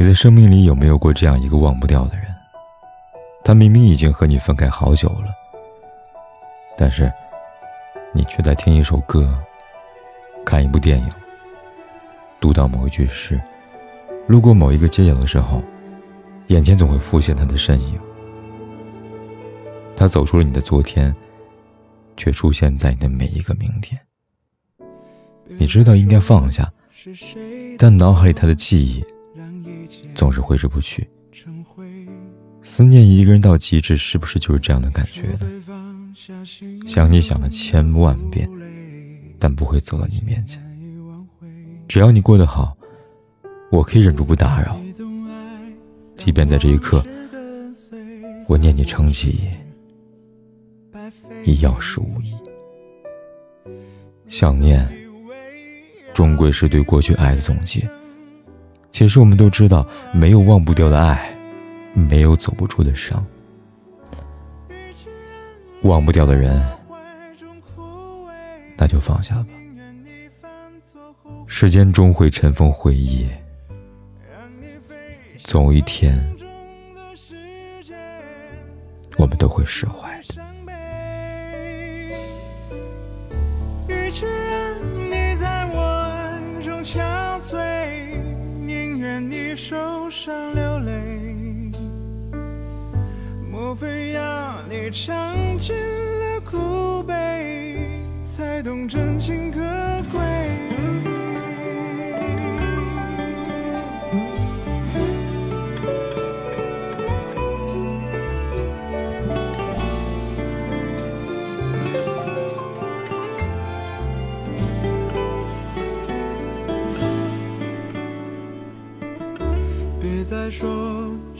你的生命里有没有过这样一个忘不掉的人？他明明已经和你分开好久了，但是你却在听一首歌、看一部电影、读到某一句诗、路过某一个街角的时候，眼前总会浮现他的身影。他走出了你的昨天，却出现在你的每一个明天。你知道应该放下，但脑海里他的记忆。总是挥之不去。思念一个人到极致，是不是就是这样的感觉呢？想你想了千万遍，但不会走到你面前。只要你过得好，我可以忍住不打扰。即便在这一刻，我念你成疾，亦要事无益。想念，终归是对过去爱的总结。其实我们都知道，没有忘不掉的爱，没有走不出的伤。忘不掉的人，那就放下吧。时间终会尘封回忆，总有一天，我们都会释怀的。想流泪，莫非要你尝尽了苦悲，才懂真情可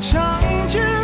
长剑